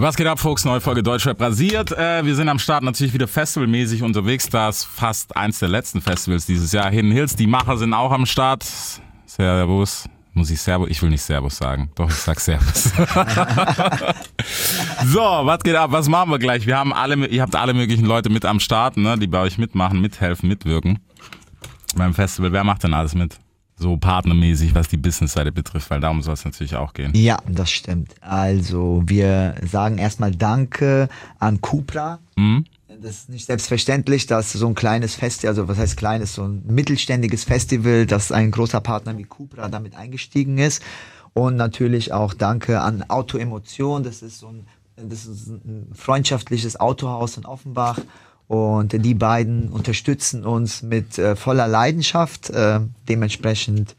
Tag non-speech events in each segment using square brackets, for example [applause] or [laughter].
Was geht ab, Folks? Neue Folge Deutschrap rasiert. Äh, wir sind am Start natürlich wieder festivalmäßig unterwegs. Das ist fast eins der letzten Festivals dieses Jahr. Hidden Hills, die Macher sind auch am Start. Servus. Muss ich Servus? Ich will nicht Servus sagen. Doch, ich sag Servus. [laughs] so, was geht ab? Was machen wir gleich? Wir haben alle, ihr habt alle möglichen Leute mit am Start, ne, die bei euch mitmachen, mithelfen, mitwirken. Beim Festival. Wer macht denn alles mit? So partnermäßig, was die Business-Seite betrifft, weil darum soll es natürlich auch gehen. Ja, das stimmt. Also wir sagen erstmal Danke an Cupra. Mhm. Das ist nicht selbstverständlich, dass so ein kleines Festival, also was heißt kleines, so ein mittelständiges Festival, dass ein großer Partner wie Cupra damit eingestiegen ist. Und natürlich auch Danke an Auto Emotion. Das ist so ein, das ist ein freundschaftliches Autohaus in Offenbach und die beiden unterstützen uns mit äh, voller Leidenschaft. Äh, dementsprechend,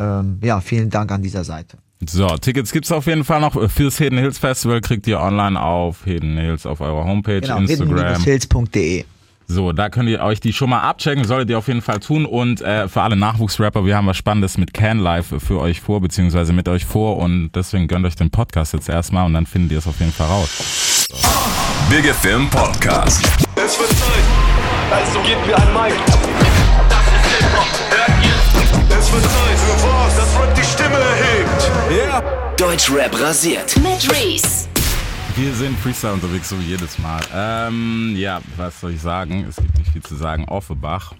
ähm, ja, vielen Dank an dieser Seite. So, Tickets gibt's auf jeden Fall noch. Fürs Hidden Hills Festival kriegt ihr online auf Hidden Hills auf eurer Homepage, genau, Instagram. Hidden-hills.de. So, da könnt ihr euch die schon mal abchecken, solltet ihr auf jeden Fall tun. Und äh, für alle Nachwuchsrapper, wir haben was Spannendes mit Can Live für euch vor, beziehungsweise mit euch vor. Und deswegen gönnt euch den Podcast jetzt erstmal und dann findet ihr es auf jeden Fall raus. So. Big FM Podcast. Es wird Zeit. Also gebt mir ein Mic. Das ist Hip-Hop. Hört ihr? Es wird Zeit für was, das Rap die Stimme erhebt. Ja. Yeah. Deutschrap rasiert. Mit Reese. Wir sind Freestyle unterwegs, so wie jedes Mal. Ähm, ja, was soll ich sagen? Es gibt nicht viel zu sagen. Offenbach.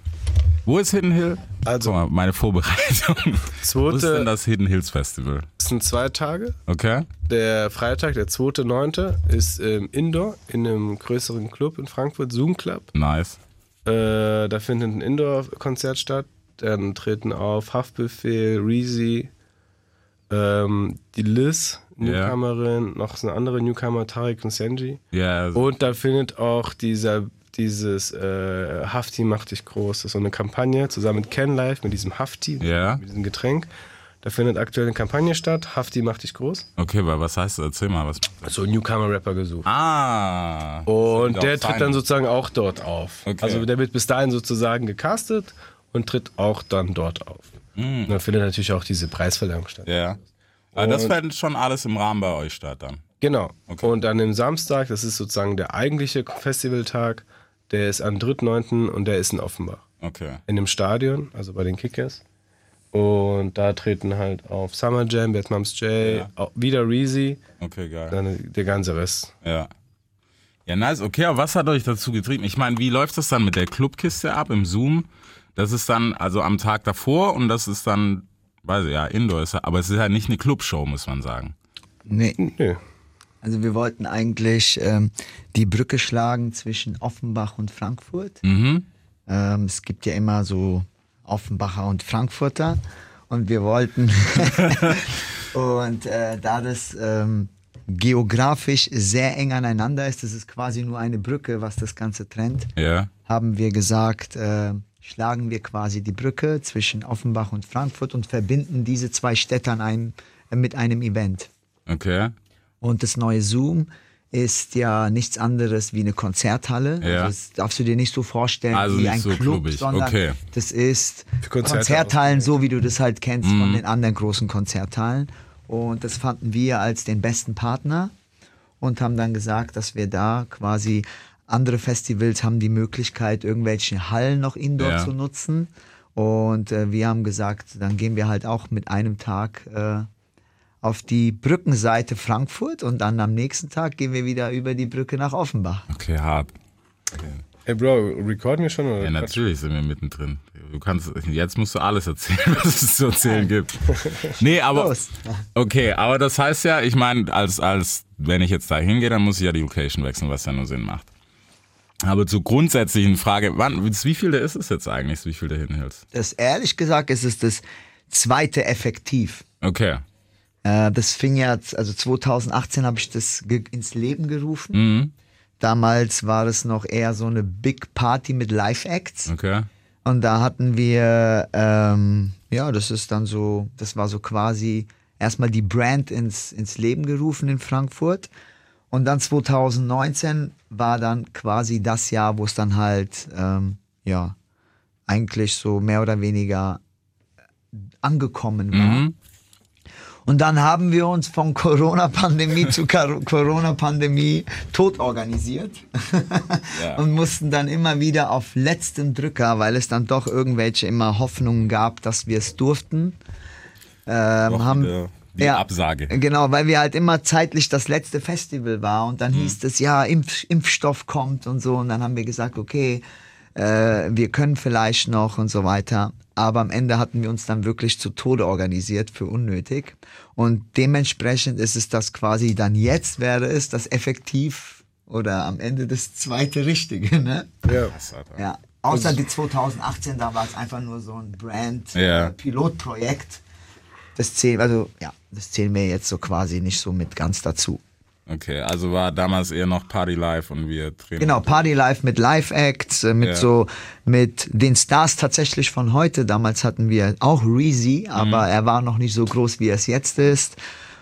Wo ist Hidden Hill? Also, mal, meine Vorbereitung. Zweite, Wo ist denn das Hidden Hills Festival? Es sind zwei Tage. Okay. Der Freitag, der 2.9., ist ähm, Indoor in einem größeren Club in Frankfurt, Zoom Club. Nice. Äh, da findet ein Indoor-Konzert statt. Dann treten auf Haftbefehl, Reezy, ähm, die Liz, Newcomerin, yeah. noch eine andere Newcomer, Tarek und Senji. Yeah. Und da findet auch dieser dieses äh, Hafti macht dich groß. Das ist so eine Kampagne zusammen mit Ken Life, mit diesem Hafti, yeah. mit diesem Getränk. Da findet aktuell eine Kampagne statt. Hafti macht dich groß. Okay, aber was heißt das? Erzähl mal was. So Newcomer-Rapper gesucht. Ah. Und der tritt dann sozusagen auch dort auf. Okay. Also der wird bis dahin sozusagen gecastet und tritt auch dann dort auf. Mhm. Und dann findet natürlich auch diese Preisverleihung statt. Ja. Aber das findet schon alles im Rahmen bei euch statt dann. Genau. Okay. Und dann im Samstag, das ist sozusagen der eigentliche Festivaltag, der ist am 3.9. und der ist in Offenbach. Okay. In dem Stadion, also bei den Kickers. Und da treten halt auf Summer Jam, Bad Moms J, ja. wieder Reezy. Okay, geil. Dann der ganze Rest. Ja. Ja, nice. Okay, aber was hat euch dazu getrieben? Ich meine, wie läuft das dann mit der Clubkiste ab im Zoom? Das ist dann also am Tag davor und das ist dann, weiß ich, ja, Indoor ist aber es ist halt nicht eine Clubshow, muss man sagen. Nee. nee. Also wir wollten eigentlich ähm, die Brücke schlagen zwischen Offenbach und Frankfurt. Mhm. Ähm, es gibt ja immer so Offenbacher und Frankfurter und wir wollten [laughs] und äh, da das ähm, geografisch sehr eng aneinander ist, das ist quasi nur eine Brücke, was das Ganze trennt, ja. haben wir gesagt, äh, schlagen wir quasi die Brücke zwischen Offenbach und Frankfurt und verbinden diese zwei Städte an einem, äh, mit einem Event. Okay. Und das neue Zoom ist ja nichts anderes wie eine Konzerthalle. Ja. Das darfst du dir nicht so vorstellen also wie ein so Club, klubbig. sondern okay. das ist Konzerthallen, so wie du das halt kennst mhm. von den anderen großen Konzerthallen. Und das fanden wir als den besten Partner und haben dann gesagt, dass wir da quasi andere Festivals haben die Möglichkeit, irgendwelche Hallen noch indoor ja. zu nutzen. Und äh, wir haben gesagt, dann gehen wir halt auch mit einem Tag äh, auf die Brückenseite Frankfurt und dann am nächsten Tag gehen wir wieder über die Brücke nach Offenbach. Okay, hart. Okay. Hey Bro, recorden wir schon? Oder ja, natürlich sind wir mittendrin. Du kannst, jetzt musst du alles erzählen, [laughs] was es zu erzählen gibt. Nee, aber, Los. okay, aber das heißt ja, ich meine, als, als, wenn ich jetzt da hingehe, dann muss ich ja die Location wechseln, was ja nur Sinn macht. Aber zur grundsätzlichen Frage, wann, wie viel der ist es jetzt eigentlich, wie viel der hinhältst? Das ehrlich gesagt ist es das zweite effektiv. Okay. Äh, das fing ja, also 2018 habe ich das ins Leben gerufen. Mhm. Damals war es noch eher so eine Big Party mit Live-Acts. Okay. Und da hatten wir, ähm, ja, das ist dann so, das war so quasi erstmal die Brand ins, ins Leben gerufen in Frankfurt. Und dann 2019 war dann quasi das Jahr, wo es dann halt, ähm, ja, eigentlich so mehr oder weniger angekommen war. Mhm. Und dann haben wir uns von Corona-Pandemie zu [laughs] Corona-Pandemie tot organisiert ja. und mussten dann immer wieder auf letzten Drücker, weil es dann doch irgendwelche immer Hoffnungen gab, dass wir es durften, ähm, haben die ja, Absage. Genau, weil wir halt immer zeitlich das letzte Festival war und dann mhm. hieß es, ja, Impf Impfstoff kommt und so und dann haben wir gesagt, okay, äh, wir können vielleicht noch und so weiter. Aber am Ende hatten wir uns dann wirklich zu Tode organisiert für unnötig. Und dementsprechend ist es das quasi dann jetzt wäre es das effektiv oder am Ende das zweite Richtige, ne? Ja. ja. Außer die 2018, da war es einfach nur so ein Brand-Pilotprojekt. Ja. Das zählen, also ja, das zählen wir jetzt so quasi nicht so mit ganz dazu. Okay, also war damals eher noch Party Live und wir trainieren. Genau, Party Live mit Live-Acts, äh, mit ja. so, mit den Stars tatsächlich von heute. Damals hatten wir auch Reezy, aber mhm. er war noch nicht so groß, wie er es jetzt ist.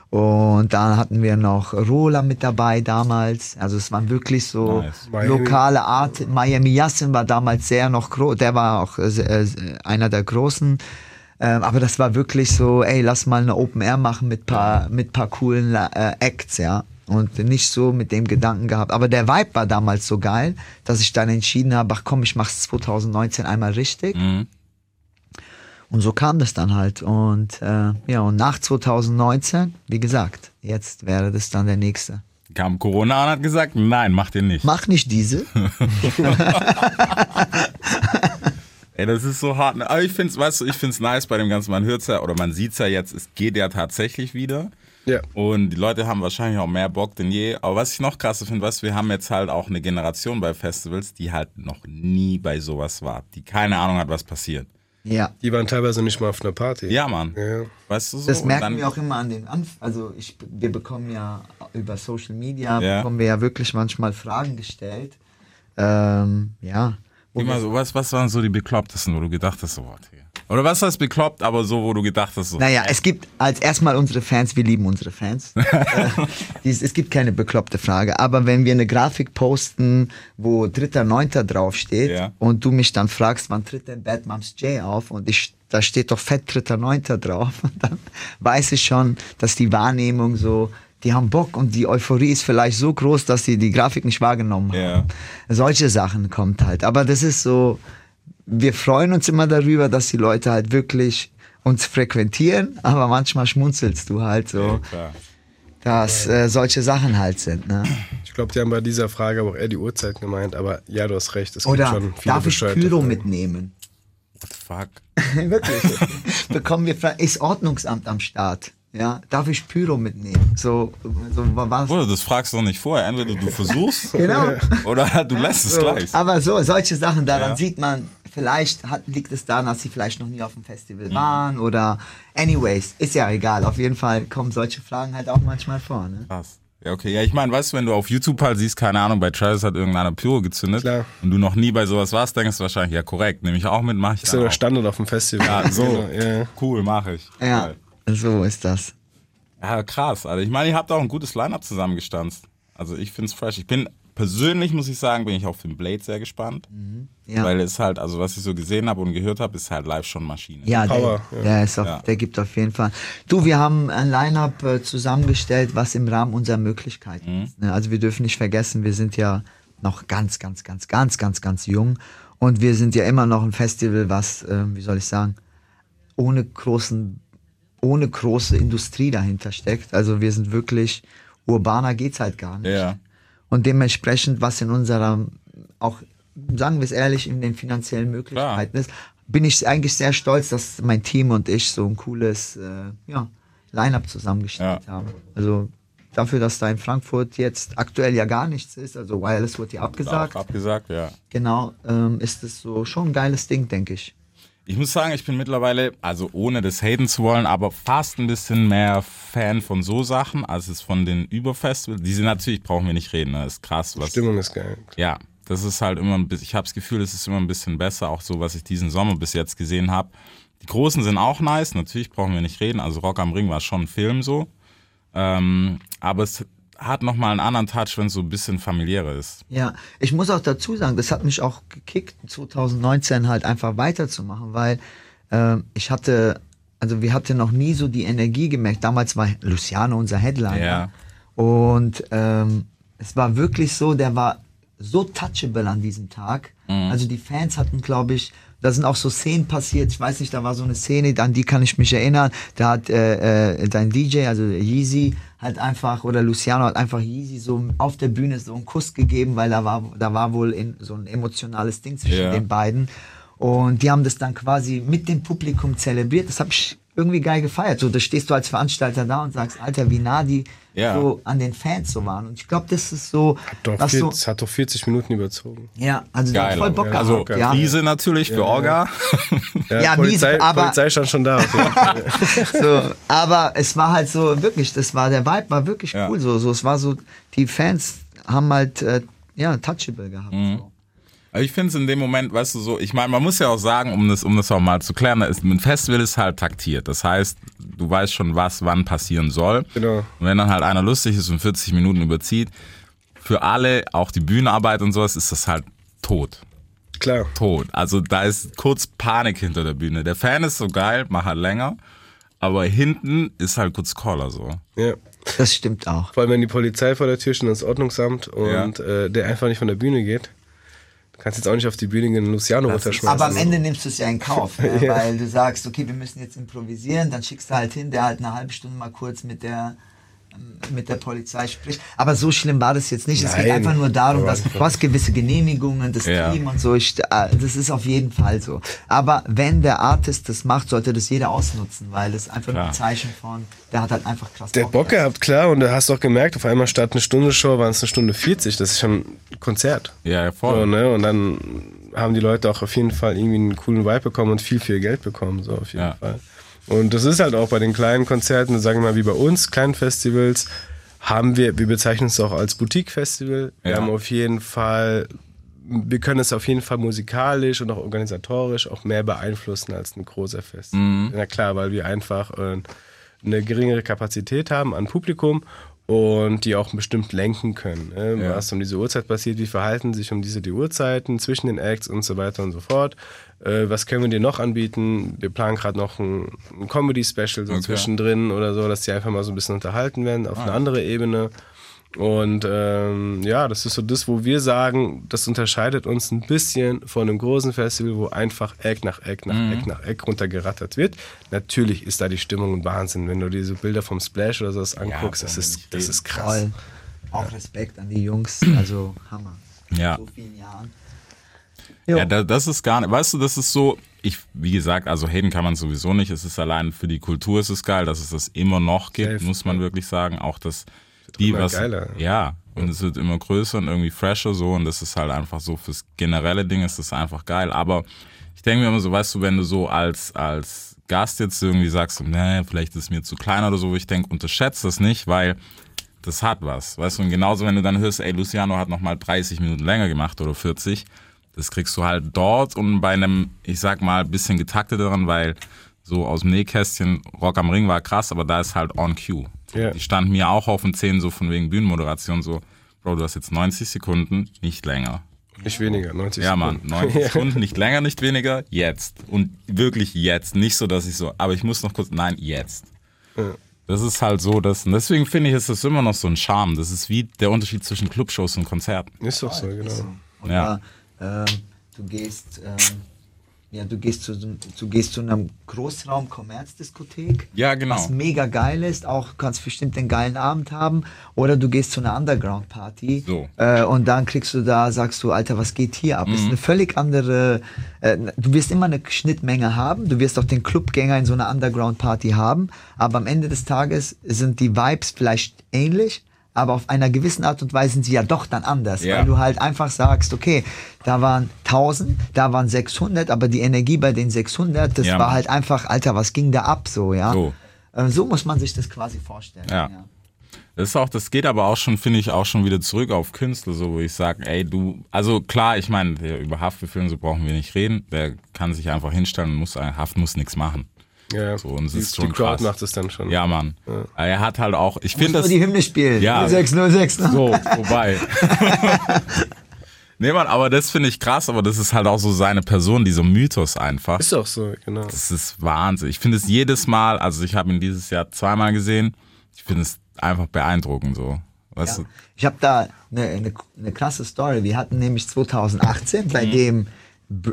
Und dann hatten wir noch Rola mit dabei damals. Also es waren wirklich so nice. lokale Art. Miami Yassin war damals sehr noch groß. Der war auch äh, einer der großen. Ähm, aber das war wirklich so, ey, lass mal eine Open Air machen mit paar, mit paar coolen äh, Acts, ja. Und nicht so mit dem Gedanken gehabt. Aber der Vibe war damals so geil, dass ich dann entschieden habe, ach komm, ich mach's 2019 einmal richtig. Mhm. Und so kam das dann halt. Und äh, ja, und nach 2019, wie gesagt, jetzt wäre das dann der nächste. Kam Corona und hat gesagt, nein, mach den nicht. Mach nicht diese. [laughs] [laughs] Ey, das ist so hart. Aber ich finde es, weißt du, ich finde es nice bei dem Ganzen. Man hört es ja oder man sieht es ja jetzt, es geht ja tatsächlich wieder. Ja. Und die Leute haben wahrscheinlich auch mehr Bock denn je. Aber was ich noch krasser finde, du, wir haben jetzt halt auch eine Generation bei Festivals, die halt noch nie bei sowas war. Die keine Ahnung hat, was passiert. Ja. Die waren teilweise nicht mal auf einer Party. Ja, Mann. Ja. Weißt du so? Das merken wir auch immer an den Anf Also ich, wir bekommen ja über Social Media, ja. bekommen wir ja wirklich manchmal Fragen gestellt. Ähm, ja. Immer so, was, was waren so die beklopptesten, wo du gedacht hast, so, warte. Oder was heißt bekloppt, aber so, wo du gedacht hast, so. Naja, es gibt als erstmal unsere Fans, wir lieben unsere Fans. [laughs] äh, es gibt keine bekloppte Frage, aber wenn wir eine Grafik posten, wo 3.9. draufsteht ja. und du mich dann fragst, wann tritt denn Bad Moms J auf und ich, da steht doch fett 3.9. drauf, [laughs] dann weiß ich schon, dass die Wahrnehmung so, die haben Bock und die Euphorie ist vielleicht so groß, dass sie die Grafik nicht wahrgenommen haben. Ja. Solche Sachen kommt halt. Aber das ist so, wir freuen uns immer darüber, dass die Leute halt wirklich uns frequentieren, aber manchmal schmunzelst du halt so. Ja, dass äh, solche Sachen halt sind. Ne? Ich glaube, die haben bei dieser Frage aber auch eher die Uhrzeit gemeint, aber ja, du hast recht. Es Oder gibt schon viele darf ich Pyro mitnehmen? What the fuck? [laughs] Wirklich. [laughs] Bekommen wir ist Ordnungsamt am Start? Ja, darf ich Pyro mitnehmen? So, so was? Bruder, das fragst du doch nicht vorher. Entweder du versuchst [laughs] genau. oder du lässt es so, gleich. Aber so, solche Sachen, daran ja. sieht man, vielleicht hat, liegt es daran, dass sie vielleicht noch nie auf dem Festival mhm. waren oder anyways, ist ja egal. Auf jeden Fall kommen solche Fragen halt auch manchmal vor. Ne? Krass. Ja, okay. Ja, ich meine, weißt du, wenn du auf YouTube halt siehst, keine Ahnung, bei Travis hat irgendeiner Pyro gezündet Klar. und du noch nie bei sowas warst, denkst du wahrscheinlich, ja, korrekt, nehme ich auch mit, mach ich Das ist ja der Standard auf dem Festival. Ja, so, genau, ja. cool, mache ich. Ja, Geil. so ist das. Ja, krass. Also ich meine, ihr habt auch ein gutes Line-Up zusammengestanzt. Also ich finde es fresh. Ich bin persönlich, muss ich sagen, bin ich auf den Blade sehr gespannt. Mhm. Ja. Weil es halt, also was ich so gesehen habe und gehört habe, ist halt live schon Maschine. Ja, der, ja. Der, ist auf, ja. der gibt auf jeden Fall. Du, wir haben ein Line-Up äh, zusammengestellt, was im Rahmen unserer Möglichkeiten mhm. ist. Ne? Also wir dürfen nicht vergessen, wir sind ja noch ganz, ganz, ganz, ganz, ganz, ganz jung. Und wir sind ja immer noch ein Festival, was, äh, wie soll ich sagen, ohne großen ohne große Industrie dahinter steckt. Also wir sind wirklich, urbaner geht's halt gar nicht. Ja. Und dementsprechend, was in unserer, auch sagen wir es ehrlich, in den finanziellen Möglichkeiten Klar. ist, bin ich eigentlich sehr stolz, dass mein Team und ich so ein cooles äh, ja, Line-up zusammengestellt ja. haben. Also dafür, dass da in Frankfurt jetzt aktuell ja gar nichts ist, also Wireless wird ja abgesagt. Auch abgesagt, ja. Genau, ähm, ist es so schon ein geiles Ding, denke ich. Ich muss sagen, ich bin mittlerweile, also ohne das haten zu wollen, aber fast ein bisschen mehr Fan von so Sachen, als es von den Überfestivals. Die sind natürlich, brauchen wir nicht reden, das ne? ist krass. Was, Die Stimmung ist geil. Ja, das ist halt immer ein bisschen, ich habe das Gefühl, es ist immer ein bisschen besser, auch so, was ich diesen Sommer bis jetzt gesehen habe. Die Großen sind auch nice, natürlich brauchen wir nicht reden, also Rock am Ring war schon ein Film so. Ähm, aber es hat nochmal einen anderen Touch, wenn es so ein bisschen familiärer ist. Ja, ich muss auch dazu sagen, das hat mich auch gekickt, 2019 halt einfach weiterzumachen, weil äh, ich hatte also wir hatten noch nie so die Energie gemerkt. Damals war Luciano unser Headliner. Ja. Und ähm, es war wirklich so, der war so touchable an diesem Tag. Mhm. Also die Fans hatten, glaube ich, da sind auch so Szenen passiert. Ich weiß nicht, da war so eine Szene, an die kann ich mich erinnern. Da hat äh, äh, dein DJ, also Yeezy, halt einfach, oder Luciano hat einfach Yeezy so auf der Bühne so einen Kuss gegeben, weil da war, da war wohl in, so ein emotionales Ding zwischen Ja. den beiden. Und die haben das dann quasi mit dem Publikum zelebriert. Das habe ich irgendwie geil gefeiert. So, da stehst du als Veranstalter da und sagst, Alter, wie nah die Ja. so an den Fans so waren. Und ich glaube, das ist so, Doch, was so, 40, hat doch 40 Minuten überzogen. ja, also Geil. voll Bock aber. gehabt. also ja. Krise natürlich für Orga. Ja, Polizei, mies, aber- Polizei stand schon da. [laughs] so, aber es war halt so wirklich, das war der Vibe war wirklich Ja. cool so, so es war so die Fans haben halt äh, ja touchable gehabt. Mhm. So. Aber ich finde es in dem Moment, weißt du, so, ich meine, man muss ja auch sagen, um das, um das auch mal zu klären, ist, ein Festival ist halt taktiert. Das heißt, du weißt schon, was wann passieren soll. Genau. Und wenn dann halt einer lustig ist und 40 Minuten überzieht, für alle, auch die Bühnenarbeit und sowas, ist das halt tot. Klar. Tot. Also da ist kurz Panik hinter der Bühne. Der Fan ist so geil, mach halt länger. Aber hinten ist halt kurz Caller so. Ja. Das stimmt auch. Vor allem, wenn die Polizei vor der Tür steht und das Ordnungsamt und äh, der einfach nicht von der Bühne geht. Du kannst jetzt auch nicht auf die Bühne gehen und Luciano runterschmeißen. Aber am Ende nimmst du es ja in Kauf, ne? [laughs] weil du sagst, okay, wir müssen jetzt improvisieren, dann schickst du halt hin, der halt eine halbe Stunde mal kurz mit der mit der Polizei spricht. Aber so schlimm war das jetzt nicht. Es geht Nein. einfach nur darum, dass du hast gewisse Genehmigungen, das Ja. Team und so. Ich, äh, das ist auf jeden Fall so. Aber wenn der Artist das macht, sollte das jeder ausnutzen, weil das einfach nur ein Klar. Zeichen von, der hat halt einfach krass Der Bock gehabt, klar. Und du hast auch gemerkt, auf einmal statt eine Stunde Show waren es eine Stunde 40. Das ist schon ein Konzert. Ja, ja, voll. So, ne? Und dann haben die Leute auch auf jeden Fall irgendwie einen coolen Vibe bekommen und viel, viel Geld bekommen. So auf jeden Ja. Fall. Und das ist halt auch bei den kleinen Konzerten, sagen wir mal wie bei uns, kleinen Festivals, haben wir, wir bezeichnen es auch als Boutique-Festival. Wir Ja. haben auf jeden Fall, wir können es auf jeden Fall musikalisch und auch organisatorisch auch mehr beeinflussen als ein großer Festival. Na klar, weil wir einfach äh, eine geringere Kapazität haben an Publikum und die auch bestimmt lenken können. Ne? Ja. Was um diese Uhrzeit passiert, wie verhalten sich um diese die Uhrzeiten zwischen den Acts und so weiter und so fort. Äh, was können wir dir noch anbieten? Wir planen gerade noch ein, ein Comedy-Special so Okay. zwischendrin oder so, dass die einfach mal so ein bisschen unterhalten werden auf eine andere Ebene. Und ähm, ja, das ist so das, wo wir sagen, das unterscheidet uns ein bisschen von einem großen Festival, wo einfach Eck nach Eck nach Eck nach Eck runtergerattert wird. Natürlich ist da die Stimmung ein Wahnsinn, wenn du diese Bilder vom Splash oder sowas anguckst, das, brauchen wir ist, das ist krass. Voll. Auch Respekt an die Jungs, [clears throat] also Hammer. Ja. So vielen Jahren. Ja, da, das ist gar nicht, weißt du, das ist so, ich, wie gesagt, also haten kann man sowieso nicht. Es ist allein für die Kultur ist es geil, dass es das immer noch gibt, Safe, muss man ja. wirklich sagen. Auch die was, geiler. ja, und es wird immer größer und irgendwie fresher so und das ist halt einfach so fürs generelle Ding ist das einfach geil. Aber ich denke mir immer so, weißt du, wenn du so als, als Gast jetzt irgendwie sagst, nee, vielleicht ist es mir zu klein oder so, ich denke, unterschätzt das nicht, weil das hat was, weißt du, und genauso wenn du dann hörst, ey, Luciano hat nochmal 30 Minuten länger gemacht oder 40, das kriegst du halt dort und bei einem, ich sag mal, bisschen getakteteren, weil so aus dem Nähkästchen, Rock am Ring war krass, aber da ist halt on cue. Ja. Die standen mir auch auf den Zähnen so von wegen Bühnenmoderation so, Bro, du hast jetzt 90 Sekunden, nicht länger. Nicht weniger, 90 Ja, Mann, Sekunden. 90 [laughs] Sekunden, nicht länger, nicht weniger, jetzt. Und wirklich jetzt. Nicht so, dass ich so, aber ich muss noch kurz, nein, jetzt. Ja. Das ist halt so, dass, und deswegen finde ich, ist das immer noch so ein Charme. Das ist wie der Unterschied zwischen Clubshows und Konzerten. Ist doch so, genau. Oder Ja. ähm, du gehst, ähm, ja, du gehst zu, du gehst zu einem Großraum-Kommerzdiskothek. Ja, genau. Was mega geil ist, auch kannst bestimmt einen geilen Abend haben. Oder du gehst zu einer Underground-Party. So. Äh, und dann kriegst du da, sagst du, Alter, was geht hier ab? Mhm. Ist eine völlig andere, äh, du wirst immer eine Schnittmenge haben. Du wirst auch den Clubgänger in so einer Underground-Party haben. Aber am Ende des Tages sind die Vibes vielleicht ähnlich. Aber auf einer gewissen Art und Weise sind sie ja doch dann anders, Ja. weil du halt einfach sagst, okay, da waren 1000, da waren 600, aber die Energie bei den 600, das Ja, war halt einfach, Alter, was ging da ab so, ja? So. Äh, so muss man sich das quasi vorstellen. Ja. Das ist auch, das geht aber auch schon, finde ich, auch schon wieder zurück auf Künstler, so wo ich sage, ey, du, also klar, ich meine, über Haftbefehl so brauchen wir nicht reden. Der kann sich einfach hinstellen und muss, Haft muss nichts machen. Ja, So, und es die, ist schon die Crowd krass. macht es dann schon. Ja, Mann. Er hat halt auch, ich finde nur das. die Hymne spielen. Ja. 0606. Ne? So, vorbei. [laughs] Nee, Mann, aber das finde ich krass, aber das ist halt auch so seine Person, dieser Mythos einfach. Ist doch so, genau. Das ist Wahnsinn. Ich finde es jedes Mal, also ich habe ihn dieses Jahr zweimal gesehen, ich finde es einfach beeindruckend so. Weißt Ja. du? Ich habe da eine, eine, eine krasse Story. Wir hatten nämlich 2018 bei Mhm. dem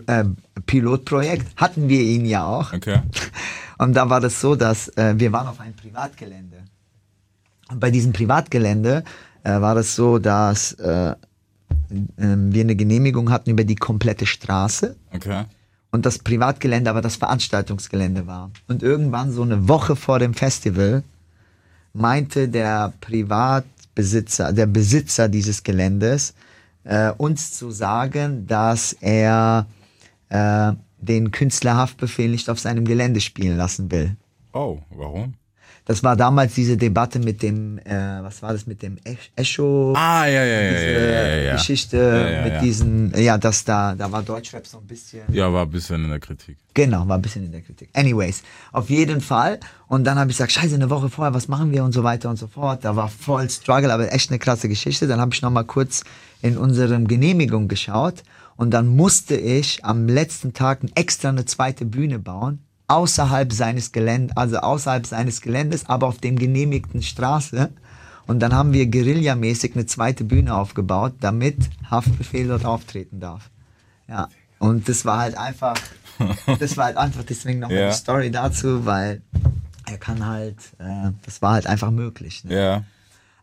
äh, Pilotprojekt, hatten wir ihn ja auch. Okay. [laughs] Und da war das so, dass äh, wir waren auf einem Privatgelände. Und bei diesem Privatgelände äh, war das so, dass äh, ähm, wir eine Genehmigung hatten über die komplette Straße Okay. und das Privatgelände aber das Veranstaltungsgelände war. Und irgendwann so eine Woche vor dem Festival meinte der Privatbesitzer, der Besitzer dieses Geländes, äh, uns zu sagen, dass er äh, den Künstler Haftbefehl nicht auf seinem Gelände spielen lassen will. Oh, warum? Das war damals diese Debatte mit dem, äh, was war das mit dem Echo? Ah, ja, ja, ja, ja, ja, ja. Geschichte Ja, ja, mit diesen, ja, dass da, da war Deutschrap so ein bisschen. Ja, war ein bisschen in der Kritik. Genau, war ein bisschen in der Kritik. Anyways, auf jeden Fall. Und dann habe ich gesagt, scheiße, eine Woche vorher, was machen wir und so weiter und so fort. Da war voll Struggle, aber echt eine krasse Geschichte. Dann habe ich noch mal kurz in unserem Genehmigung geschaut und dann musste ich am letzten Tag extra eine zweite Bühne bauen, außerhalb seines Geländes, also außerhalb seines Geländes, aber auf dem genehmigten Straße. Und dann haben wir guerillamäßig eine zweite Bühne aufgebaut, damit Haftbefehl dort auftreten darf. Ja. Und das war halt einfach, [laughs] das war halt einfach deswegen noch Ja. eine Story dazu, weil er kann halt, äh, das war halt einfach möglich. Ne? Ja.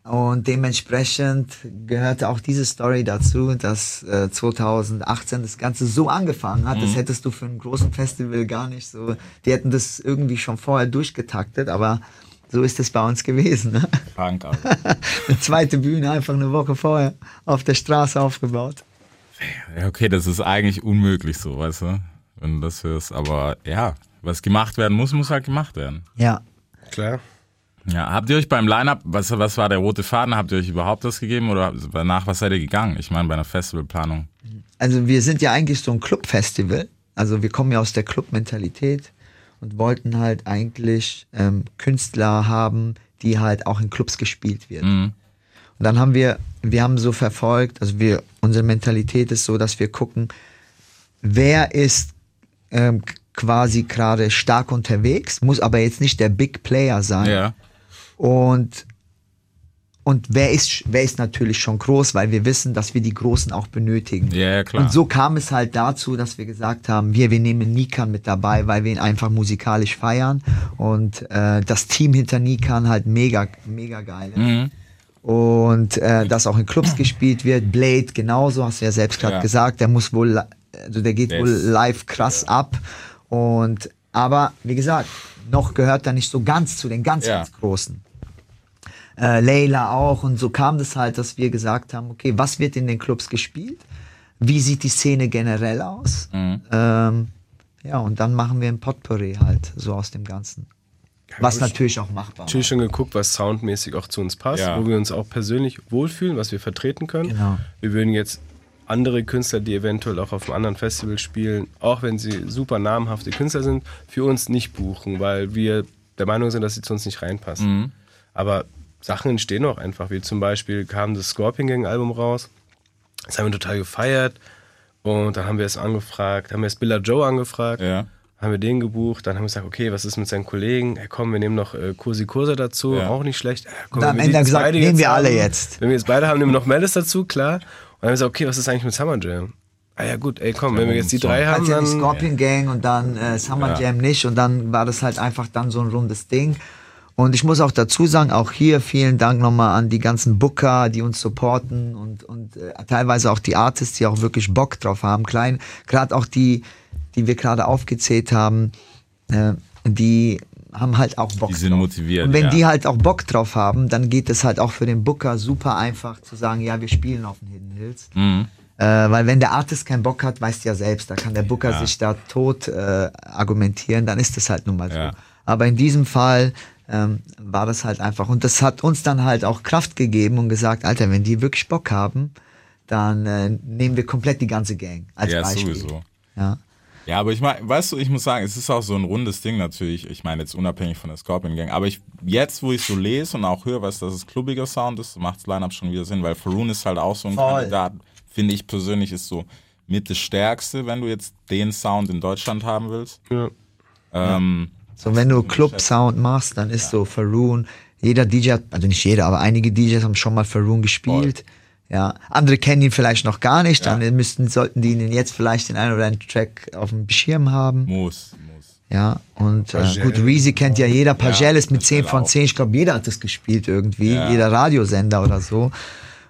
Und dementsprechend gehörte auch diese Story dazu, dass äh, 2018 das Ganze so angefangen hat. Das hättest du für einen großen Festival gar nicht so. Die hätten das irgendwie schon vorher durchgetaktet, aber so ist es bei uns gewesen. Ne? Alter. [laughs] Eine zweite Bühne einfach eine Woche vorher auf der Straße aufgebaut. Ja, okay, das ist eigentlich unmöglich so, weißt du? Wenn du das hörst. Aber ja, was gemacht werden muss, muss halt gemacht werden. Ja. Klar. Ja, habt ihr euch beim Line-Up, was, was war der rote Faden, habt ihr euch überhaupt das gegeben oder nach was seid ihr gegangen? Ich meine, bei einer Festivalplanung. Also wir sind ja eigentlich so ein Clubfestival. Also wir kommen ja aus der Clubmentalität und wollten halt eigentlich ähm, Künstler haben, die halt auch in Clubs gespielt werden. Und dann haben wir, wir haben so verfolgt, also wir, unsere Mentalität ist so, dass wir gucken, wer ist ähm, quasi gerade stark unterwegs, muss aber jetzt nicht der Big Player sein. Ja. Und, und wer ist, wer ist natürlich schon groß, weil wir wissen, dass wir die Großen auch benötigen. Ja, ja, klar. Und so kam es halt dazu, dass wir gesagt haben, wir, wir nehmen Nikan mit dabei, weil wir ihn einfach musikalisch feiern. Und äh, das Team hinter Nikan halt mega, mega geil ist. Mhm. Und äh, dass auch in Clubs gespielt wird. Blade genauso, hast du ja selbst gerade Ja. gesagt, der muss wohl, also der geht Der wohl live krass ab. Und aber wie gesagt, noch gehört er nicht so ganz zu den ganz, Ja. ganz Großen. Äh, Leila auch und so kam das halt, dass wir gesagt haben, okay, was wird in den Clubs gespielt? Wie sieht die Szene generell aus? Mhm. Ähm, ja, und dann machen wir ein Potpourri halt so aus dem Ganzen. Was natürlich auch machbar war. Natürlich schon geguckt, was soundmäßig auch zu uns passt, Ja. wo wir uns auch persönlich wohlfühlen, was wir vertreten können. Genau. Wir würden jetzt andere Künstler, die eventuell auch auf einem anderen Festival spielen, auch wenn sie super namhafte Künstler sind, für uns nicht buchen, weil wir der Meinung sind, dass sie zu uns nicht reinpassen. Aber Sachen entstehen auch einfach, wie zum Beispiel kam das Scorpion Gang Album raus. Das haben wir total gefeiert. Und dann haben wir es angefragt, haben wir es Billa Joe angefragt, Ja. haben wir den gebucht, dann haben wir gesagt, okay, was ist mit seinen Kollegen? Hey, komm, wir nehmen noch äh, Kursi Kurse dazu, Ja. auch nicht schlecht. Äh, komm, Und am Ende gesagt, nehmen wir haben- alle jetzt. Wenn wir jetzt beide haben, nehmen wir noch Melis dazu, klar. Und dann haben wir gesagt, okay, was ist eigentlich mit Summer Jam? Ah ja gut, ey komm, wenn wir jetzt die drei haben, Als ja die dann... Scorpion Gang und dann äh, Summer Ja. Jam nicht und dann war das halt einfach dann so ein rundes Ding. Und ich muss auch dazu sagen, auch hier vielen Dank nochmal an die ganzen Booker, die uns supporten und, und äh, teilweise auch die Artists, die auch wirklich Bock drauf haben. Klein, gerade auch die, die wir gerade aufgezählt haben, äh, die haben halt auch Bock Die sind drauf. motiviert, Und wenn ja. die halt auch Bock drauf haben, dann geht es halt auch für den Booker super einfach zu sagen, ja, wir spielen auf den Hidden Hills. Mhm. Äh, weil wenn der Artist keinen Bock hat, weißt du ja selbst, da kann der Booker sich da tot äh, argumentieren, dann ist das halt nun mal so. Ja. Aber in diesem Fall ähm, war das halt einfach. Und das hat uns dann halt auch Kraft gegeben und gesagt, Alter, wenn die wirklich Bock haben, dann äh, nehmen wir komplett die ganze Gang als Ja, Beispiel. sowieso. Ja. Ja, aber ich meine, weißt du, ich muss sagen, es ist auch so ein rundes Ding natürlich. Ich meine, jetzt unabhängig von der Scorpion Gang. Aber ich, jetzt, wo ich so lese und auch höre, was, dass es klubbiger Sound ist, macht das Line-Up schon wieder Sinn, weil Faroon ist halt auch so ein Voll. Kandidat. finde ich persönlich, ist so mit das Stärkste, wenn du jetzt den Sound in Deutschland haben willst. Ja. Ähm, So, wenn du Club-Sound machst, dann ist so Faroon, jeder DJ, hat, also nicht jeder, aber einige DJs haben schon mal Faroon gespielt. Ja, andere kennen ihn vielleicht noch gar nicht, dann müssten, sollten die ihn jetzt vielleicht den einen oder anderen Track auf dem Schirm haben. muss, muss. Ja, und äh, gut, Reezy kennt ja jeder. Pagel ist mit Pagel 10 von auch. 10. Ich glaube, jeder hat das gespielt irgendwie. Ja. Jeder Radiosender oder so.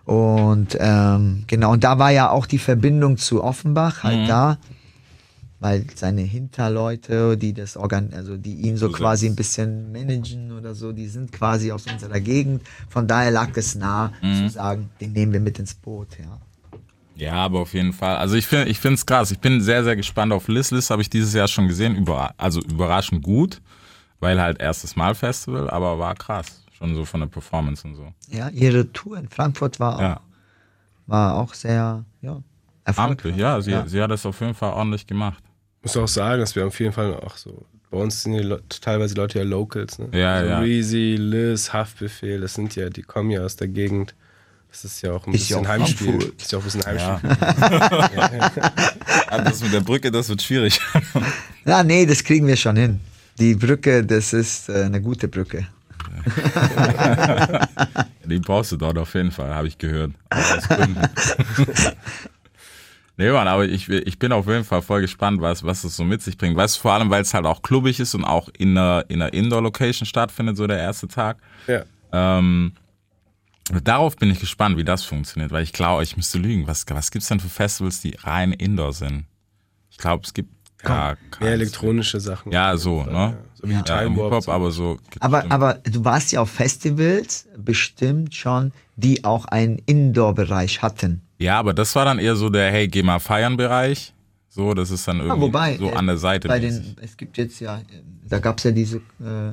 Und ähm, genau, und da war ja auch die Verbindung zu Offenbach halt Mhm. da, weil seine Hinterleute, die das organ, also die ihn so quasi ein bisschen managen oder so, die sind quasi aus unserer Gegend. Von daher lag es nah Mhm. zu sagen, den nehmen wir mit ins Boot, ja. Ja, aber auf jeden Fall. Also ich finde ich finde es krass. Ich bin sehr, sehr gespannt auf Liz. Liz habe ich dieses Jahr schon gesehen. Über, also überraschend gut, weil halt erstes Mal Festival, aber war krass. Schon so von der Performance und so. Ja, ihre Tour in Frankfurt war auch, Ja. war auch sehr, ja, erfolgreich. Amtlich, ja. Sie, sie hat es auf jeden Fall ordentlich gemacht. Muss auch sagen, dass wir auf jeden Fall auch so, bei uns sind die Le teilweise Leute ja Locals, ne? Ja, also ja. Reezy, Liz, Haftbefehl, das sind ja, die kommen ja aus der Gegend. Das ist ja auch ein ja bisschen auch Heimspiel. Frankfurt. Ist ja auch ein bisschen Ja. Heimspiel. [laughs] Ah, das mit der Brücke, das wird schwierig. [laughs] Ja, nee, das kriegen wir schon hin. Die Brücke, das ist äh, eine gute Brücke. [laughs] Die brauchst du dort auf jeden Fall, habe ich gehört. Nee, Mann, aber ich, ich bin auf jeden Fall voll gespannt, was, was es so mit sich bringt. Weißt du, vor allem, weil es halt auch klubbig ist und auch in einer, in einer Indoor-Location stattfindet, so der erste Tag. ja. Ähm, darauf bin ich gespannt, wie das funktioniert, weil ich glaube, ich müsste lügen. Was, was gibt es denn für Festivals, die rein Indoor sind? Ich glaube, es gibt gar Mehr elektronische Sachen. Ja, so, ne? So wie Ja. Ja, im Time Warp. Hip-Hop, aber so. Aber, aber du warst ja auf Festivals bestimmt schon, die auch einen Indoor-Bereich hatten. Ja, aber das war dann eher so der, hey, geh mal feiern Bereich. So, das ist dann irgendwie Ja, wobei, so äh, an der Seite. Bei den, es gibt jetzt ja, äh, da gab es ja diese, äh,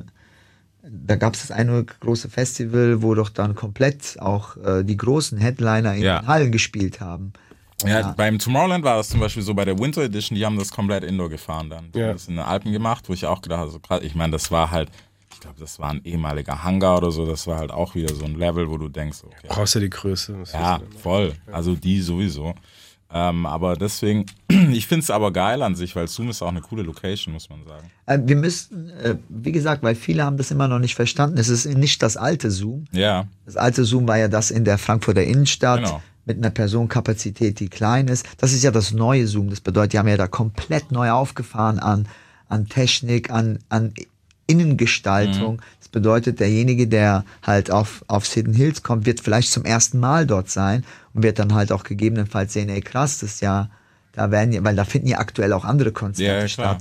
da gab es das eine große Festival, wo doch dann komplett auch äh, die großen Headliner in Ja. den Hallen gespielt haben. Ja, beim Tomorrowland war das zum Beispiel so bei der Winter Edition, die haben das komplett indoor gefahren dann. Die Ja. haben das in den Alpen gemacht, wo ich auch gedacht habe, so krass, ich meine, das war halt, ich glaube, das war ein ehemaliger Hangar oder so, das war halt auch wieder so ein Level, wo du denkst, okay, Brauchst ja die Größe. ja, voll, also die sowieso. Ähm, aber deswegen, [clears throat] ich finde es aber geil an sich, weil Zoom ist auch eine coole Location, muss man sagen. Äh, wir müssten, äh, wie gesagt, weil viele haben das immer noch nicht verstanden, es ist nicht das alte Zoom. Ja, Das alte Zoom war ja das in der Frankfurter Innenstadt Genau. mit einer Personenkapazität, die klein ist. Das ist ja das neue Zoom. Das bedeutet, die haben ja da komplett neu aufgefahren an, an Technik, an, an Innengestaltung. Das bedeutet, derjenige, der halt auf, aufs Hidden Hills kommt, wird vielleicht zum ersten Mal dort sein und wird dann halt auch gegebenenfalls sehen, ey krass, das ist ja, da werden ja, weil da finden ja aktuell auch andere Konzerte Ja, ja, klar.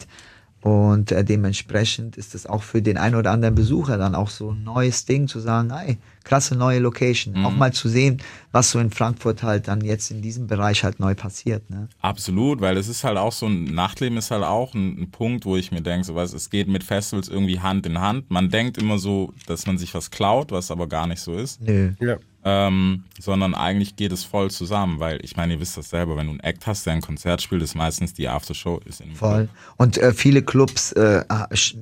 Und äh, dementsprechend ist es auch für den einen oder anderen Besucher dann auch so ein neues Ding zu sagen, ey, krasse neue Location. Mhm. Auch mal zu sehen, was so in Frankfurt halt dann jetzt in diesem Bereich halt neu passiert. Ne? Absolut, weil es ist halt auch so ein Nachtleben ist halt auch ein, ein Punkt, wo ich mir denke, so was, es geht mit Festivals irgendwie Hand in Hand. Man denkt immer so, dass man sich was klaut, was aber gar nicht so ist. Nö. Ja. Ähm, sondern eigentlich geht es voll zusammen, weil ich meine, ihr wisst das selber, wenn du einen Act hast, der ein Konzert spielt, ist meistens die Aftershow ist in Voll. Und äh, viele Clubs äh, sch-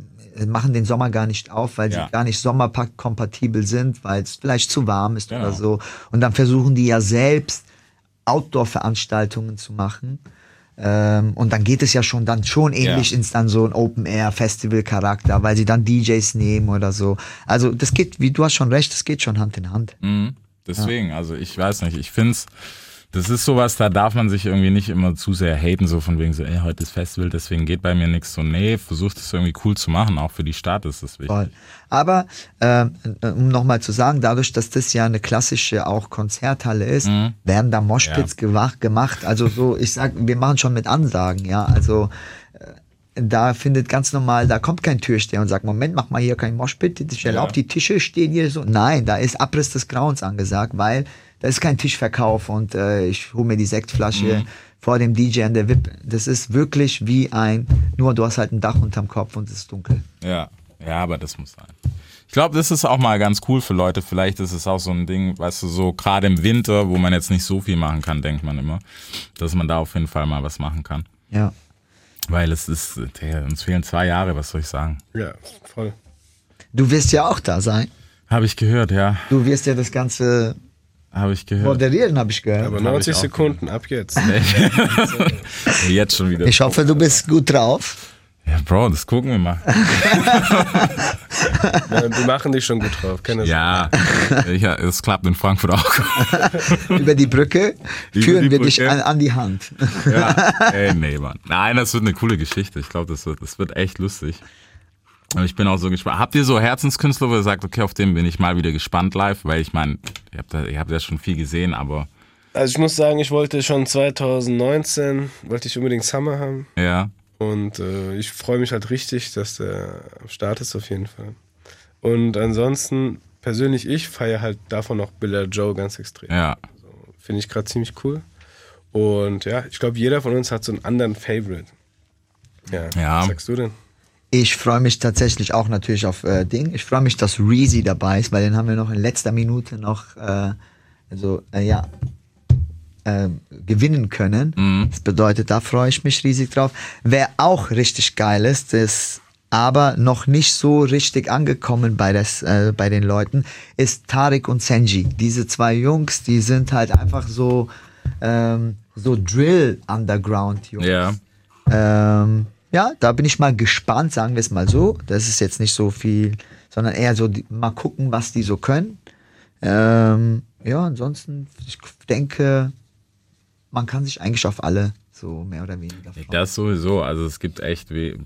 machen den Sommer gar nicht auf, weil Ja. sie gar nicht sommerpack-kompatibel sind, weil es vielleicht zu warm ist Genau. oder so. Und dann versuchen die ja selbst Outdoor-Veranstaltungen zu machen. Ähm, und dann geht es ja schon dann schon ähnlich Ja. ins dann so ein Open-Air-Festival-Charakter, weil sie dann DJs nehmen oder so. Also das geht, wie du hast schon recht, das geht schon Hand in Hand. Mhm. Deswegen, also ich weiß nicht, ich finde es, das ist sowas, da darf man sich irgendwie nicht immer zu sehr haten, so von wegen so, ey, heute ist Festival, deswegen geht bei mir nichts. So, nee, versucht es irgendwie cool zu machen, auch für die Stadt ist das wichtig. Voll. Aber ähm, um nochmal zu sagen, dadurch, dass das ja eine klassische auch Konzerthalle ist, werden da Moshpits gewa- gemacht. Also so, ich sag, wir machen schon mit Ansagen, ja. Also äh, da findet ganz normal, da kommt kein Türsteher und sagt, Moment, mach mal hier kein Moshpit, ich erlaube, die Tische stehen hier so. Nein, da ist Abriss des Grauens angesagt, weil da ist kein Tischverkauf und äh, ich hole mir die Sektflasche vor dem DJ an der VIP. Das ist wirklich wie ein, nur du hast halt ein Dach unterm Kopf und es ist dunkel. Ja, ja, aber das muss sein. Ich glaube, das ist auch mal ganz cool für Leute. Vielleicht ist es auch so ein Ding, weißt du, so gerade im Winter, wo man jetzt nicht so viel machen kann, denkt man immer, dass man da auf jeden Fall mal was machen kann. Ja. Weil es ist, der, uns fehlen zwei Jahre, was soll ich sagen? Ja, voll. Du wirst ja auch da sein. Habe ich gehört, ja. Du wirst ja das Ganze Habe ich gehört. Moderieren habe ich gehört. Aber Hab 90 ich auch Sekunden, ab jetzt. [laughs] Jetzt schon wieder. Ich hoffe, du bist gut drauf. Ja, Bro, das gucken wir mal. [laughs] Ja, Wir machen dich schon gut drauf. Keine Ja, ja, es klappt in Frankfurt auch. [laughs] Über die Brücke führen die wir dich Brücke. an, an die Hand. Ja, ey, nee, Mann. Nein, das wird eine coole Geschichte. Ich glaube, das wird, das wird echt lustig. Und ich bin auch so gespannt. Habt ihr so Herzenskünstler, wo ihr sagt, okay, auf den bin ich mal wieder gespannt live? Weil ich meine, ihr habt, da, ihr habt ja schon viel gesehen, aber Also ich muss sagen, ich wollte schon 2019, wollte ich unbedingt Summer haben. ja, Und äh, ich freue mich halt richtig, dass der am Start ist auf jeden Fall. Und ansonsten, persönlich ich feiere halt davon noch Billa Joe ganz extrem. ja. Finde ich gerade ziemlich cool. Und ja, ich glaube, jeder von uns hat so einen anderen Favorite. Ja, Ja. was sagst du denn? Ich freue mich tatsächlich auch natürlich auf äh, Ding. Ich freue mich, dass Reezy dabei ist, weil den haben wir noch in letzter Minute noch äh, also, äh, ja, äh, gewinnen können. Das bedeutet, da freue ich mich riesig drauf. Wer auch richtig geil ist, ist aber noch nicht so richtig angekommen bei, das, äh, bei den Leuten, ist Tarek und Senji. Diese zwei Jungs, die sind halt einfach so, ähm, so Drill-Underground-Jungs. Ja. Ähm, ja, da bin ich mal gespannt, sagen wir es mal so. Das ist jetzt nicht so viel, sondern eher so die, mal gucken, was die so können. Ähm, ja, ansonsten, ich denke, man kann sich eigentlich auf alle so mehr oder weniger freuen. Das sowieso. Also es gibt echt we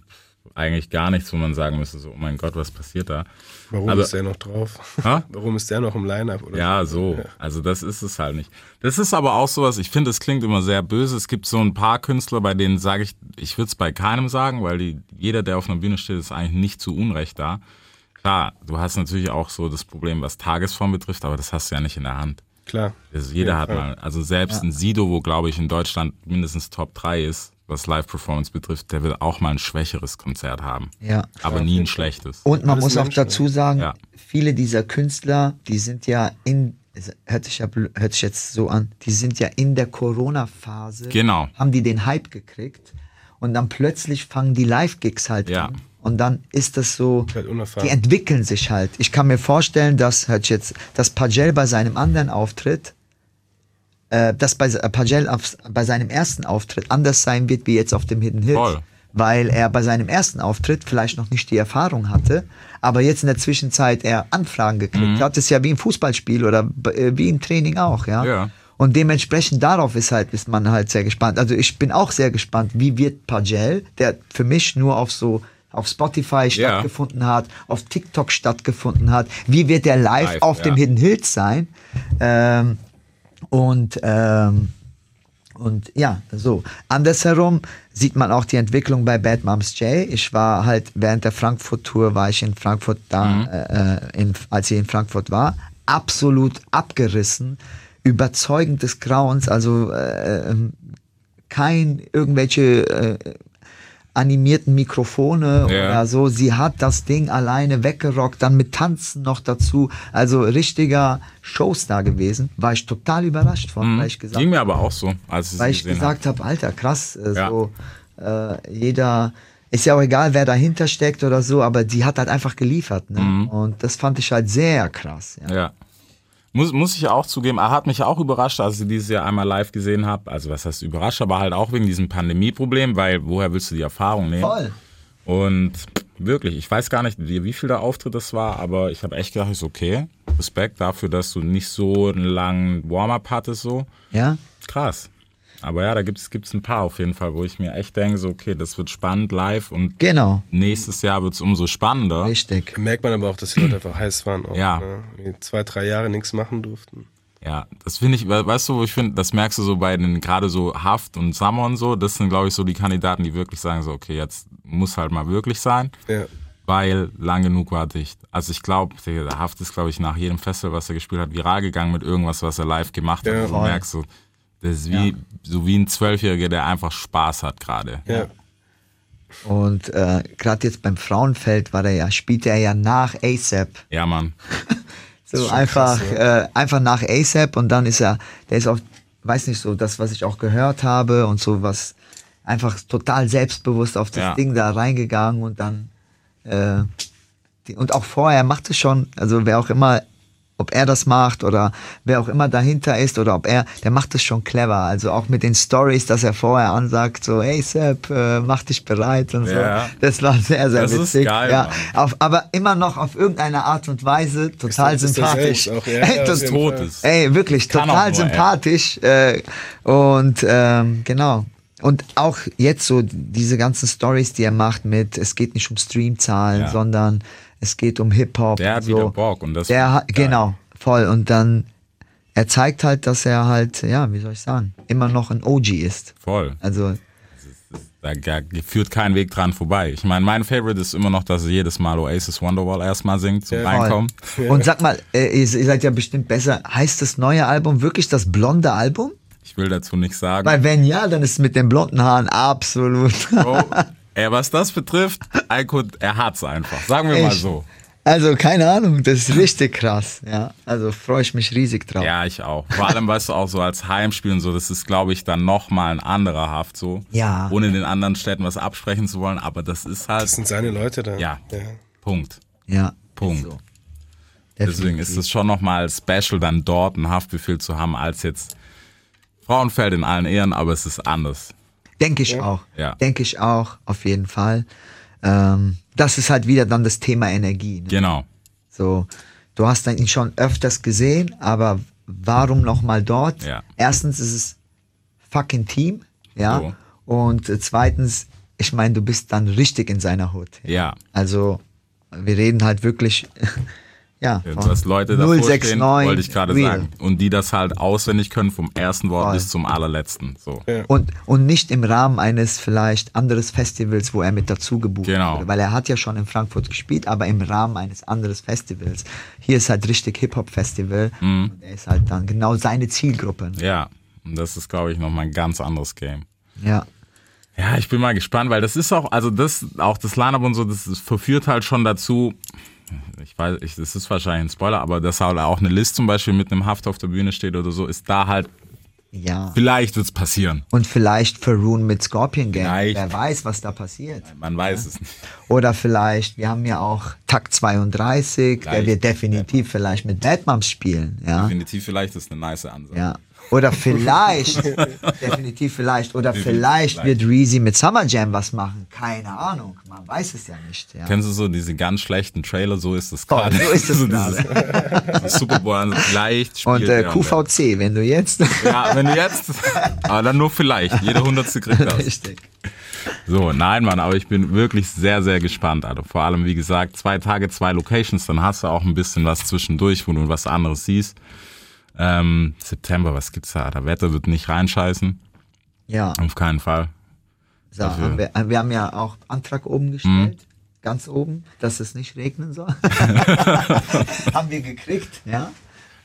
eigentlich gar nichts, wo man sagen müsste, so, oh mein Gott, was passiert da? Warum Aber- ist der noch drauf? Ha? [laughs] Warum ist der noch im Line-Up? oder Ja, so. Also das ist es halt nicht. Das ist aber auch sowas, ich finde, es klingt immer sehr böse. Es gibt so ein paar Künstler, bei denen sage ich, ich würde es bei keinem sagen, weil die, jeder, der auf einer Bühne steht, ist eigentlich nicht zu Unrecht da. Klar, du hast natürlich auch so das Problem, was Tagesform betrifft, aber das hast du ja nicht in der Hand. Klar. Also jeder Ja, hat mal, also selbst ein Sido, wo glaube ich in Deutschland mindestens Top 3 ist, was Live-Performance betrifft, der wird auch mal ein schwächeres Konzert haben. Ja. Aber nie ein schlechtes. Und man muss auch dazu sagen, Ja. viele dieser Künstler, die sind ja in, es hört sich, ja, blö- hört sich jetzt so an, die sind ja in der Corona-Phase, Genau. haben die den Hype gekriegt und dann plötzlich fangen die Live-Gigs halt Ja. an. Und dann ist das so, Halt die entwickeln sich halt. Ich kann mir vorstellen, dass, hört jetzt, dass Pagel bei seinem anderen Auftritt, äh, dass bei äh, Pagel auf, bei seinem ersten Auftritt anders sein wird wie jetzt auf dem Hidden Hit. Voll. Weil er bei seinem ersten Auftritt vielleicht noch nicht die Erfahrung hatte, aber jetzt in der Zwischenzeit er Anfragen gekriegt Mhm. hat. Das ist ja wie im Fußballspiel oder äh, wie im Training auch, ja. Ja. Und dementsprechend darauf ist halt, ist man halt sehr gespannt. Also ich bin auch sehr gespannt, wie wird Pagel, der für mich nur auf so auf Spotify Ja. stattgefunden hat, auf TikTok stattgefunden hat, wie wird der live, Live, auf ja. dem Hidden Hills sein? Ähm, und ähm, und ja, so. Andersherum sieht man auch die Entwicklung bei Bad Moms J. Ich war halt während der Frankfurt-Tour, war ich in Frankfurt da, äh, in, als ich in Frankfurt war, absolut abgerissen, überzeugend des Grauens, also äh, ähm, kein irgendwelche äh, animierten Mikrofone Ja. oder so. Sie hat das Ding alleine weggerockt, dann mit Tanzen noch dazu. Also richtiger Showstar gewesen. War ich total überrascht von, weil ich gesagt Ging mir aber auch so, als ich weil ich habe. gesagt habe, Alter, krass, äh, Ja. so äh, jeder ist ja auch egal, wer dahinter steckt oder so, aber die hat halt einfach geliefert, ne? Mhm. Und das fand ich halt sehr krass. Ja. Ja. Muss, muss ich auch zugeben, er hat mich auch überrascht, als ich dieses Jahr einmal live gesehen habe. Also was heißt überrascht, aber halt auch wegen diesem Pandemieproblem, weil woher willst du die Erfahrung nehmen? Voll. Und wirklich, ich weiß gar nicht, wie, viel der Auftritt das war, aber ich habe echt gedacht, ist okay. Respekt dafür, dass du nicht so einen langen Warm-up hattest, so. Ja? Krass. Aber ja, da gibt es ein paar auf jeden Fall, wo ich mir echt denke, so, okay, das wird spannend live und Genau. nächstes Jahr wird es umso spannender. Richtig. Da merkt man aber auch, dass die Leute einfach heiß waren. Auch, Ja. Ne? Zwei, drei Jahre nichts machen durften. Ja, das finde ich, we- weißt du, wo ich finde, das merkst du so bei den, gerade so Haft und Summer und so, das sind, glaube ich, so die Kandidaten, die wirklich sagen, so, okay, jetzt muss halt mal wirklich sein, Ja. weil lang genug war dicht. Also ich glaube, der Haft ist, glaube ich, nach jedem Festival, was er gespielt hat, viral gegangen mit irgendwas, was er live gemacht hat. Ja. und du merkst so, das ist wie, so wie ein Zwölfjähriger, der einfach Spaß hat gerade. Ja. Und äh, gerade jetzt beim Frauenfeld war er ja, spielte er ja nach ASAP. Ja, Mann. [laughs] So einfach, krass, äh, einfach nach ASAP und dann ist er, der ist auch, weiß nicht so, das, was ich auch gehört habe und so was, einfach total selbstbewusst auf das Ja. Ding da reingegangen und dann, äh, die, und auch vorher macht es schon, also wer auch immer ob er das macht oder wer auch immer dahinter ist oder ob er, der macht das schon clever. Also auch mit den Stories, dass er vorher ansagt, so, hey Sepp, äh, mach dich bereit und Ja. so. Das war sehr, sehr Das ist witzig. geil, ja, Mann. auf, aber immer noch auf irgendeine Art und Weise total Ist sympathisch. selbst auch, ja, Ey, das, Tot ist. ey, wirklich Kann total nur, ey. sympathisch. Äh, und ähm, genau. Und auch jetzt so diese ganzen Stories, die er macht mit, es geht nicht um Streamzahlen, Ja. sondern es geht um Hip-Hop. Der hat so. wieder Bock und das Der hat, genau, voll. Und dann, er zeigt halt, dass er halt, ja, wie soll ich sagen, immer noch ein OG ist. Voll. Also, Da da führt kein Weg dran vorbei. Ich meine, mein Favorite ist immer noch, dass er jedes Mal Oasis Wonderwall erstmal singt zum Ja. Reinkommen. voll. Und sag mal, äh, ihr, ihr seid ja bestimmt besser. Heißt das neue Album wirklich das blonde Album? Ich will dazu nichts sagen. Weil wenn ja, dann ist es mit den blonden Haaren absolut. Bro, ey, was das betrifft, Aykut, er hat's einfach. Sagen wir mal Echt? so. Also keine Ahnung, das ist richtig krass. Ja, also freue ich mich riesig drauf. Ja, ich auch. Vor allem, weißt du, auch so als Heimspiel und so, das ist, glaube ich, dann nochmal ein anderer Haft so. Ja. Ohne den anderen Städten was absprechen zu wollen, aber das ist halt, Das sind seine Leute da. ja, ja. Punkt. Ja. Punkt. So. Deswegen ist es schon nochmal special, dann dort einen Haftbefehl zu haben, als jetzt Frauenfeld in allen Ehren, aber es ist anders. Denke ich auch. Ja. Denke ich auch, auf jeden Fall. Ähm, das ist halt wieder dann das Thema Energie. Ne? Genau. So, du hast ihn schon öfters gesehen, aber warum nochmal dort? Ja. Erstens ist es fucking Team, ja. So. Und äh, zweitens, ich meine, du bist dann richtig in seiner Hut. Ja. Also, wir reden halt wirklich, ja. Ja, Du hast Leute davor stehen, 069 wollte ich gerade sagen. Und die das halt auswendig können vom ersten Wort Voll. bis zum allerletzten. So. Und, und nicht im Rahmen eines vielleicht anderes Festivals, wo er mit dazu gebucht Genau. wurde. Weil er hat ja schon in Frankfurt gespielt, aber im Rahmen eines anderes Festivals. Hier ist halt richtig Hip-Hop-Festival. Und er ist halt dann genau seine Zielgruppe. ne? Ja. Und das ist, glaube ich, nochmal ein ganz anderes Game. Ja. Ja, ich bin mal gespannt, weil das ist auch, also das, auch das Line-Up und so, das, das verführt halt schon dazu, ich weiß, ich, das ist wahrscheinlich ein Spoiler, aber dass halt auch eine List zum Beispiel mit einem Haft auf der Bühne steht oder so, ist da halt, Ja. vielleicht wird's passieren. Und vielleicht Faroon mit Scorpion Gang. Vielleicht. Wer weiß, was da passiert. Man weiß es nicht. Oder vielleicht, wir haben ja auch Takt 32, der Vielleicht. wird definitiv vielleicht mit Bad Moms spielen. Ja. Definitiv vielleicht ist eine nice Ansage. Ja. Oder [laughs] vielleicht, definitiv vielleicht, oder vielleicht wird Reezy mit Summer Jam was machen. Keine Ahnung, man weiß es ja nicht. Ja. Kennst du so diese ganz schlechten Trailer? So ist es Oh, gerade. so ist es [laughs] So gerade. [laughs] dieses- so Super Bowl, also vielleicht spielt Und äh, QVC, wenn du jetzt. Ja, wenn du jetzt, aber dann nur vielleicht. Jeder Hundertste kriegt das. Richtig. So, nein, Mann, aber ich bin wirklich sehr, sehr gespannt. Also vor allem, wie gesagt, zwei Tage, zwei Locations, dann hast du auch ein bisschen was zwischendurch, wo du was anderes siehst. Ähm, September, was gibt's da? Das Wetter wird nicht reinscheißen. Ja, Auf keinen Fall. so, Dafür. haben wir, wir haben ja auch Antrag oben gestellt, ganz oben, dass es nicht regnen soll. [laughs] [laughs] haben wir gekriegt, ja.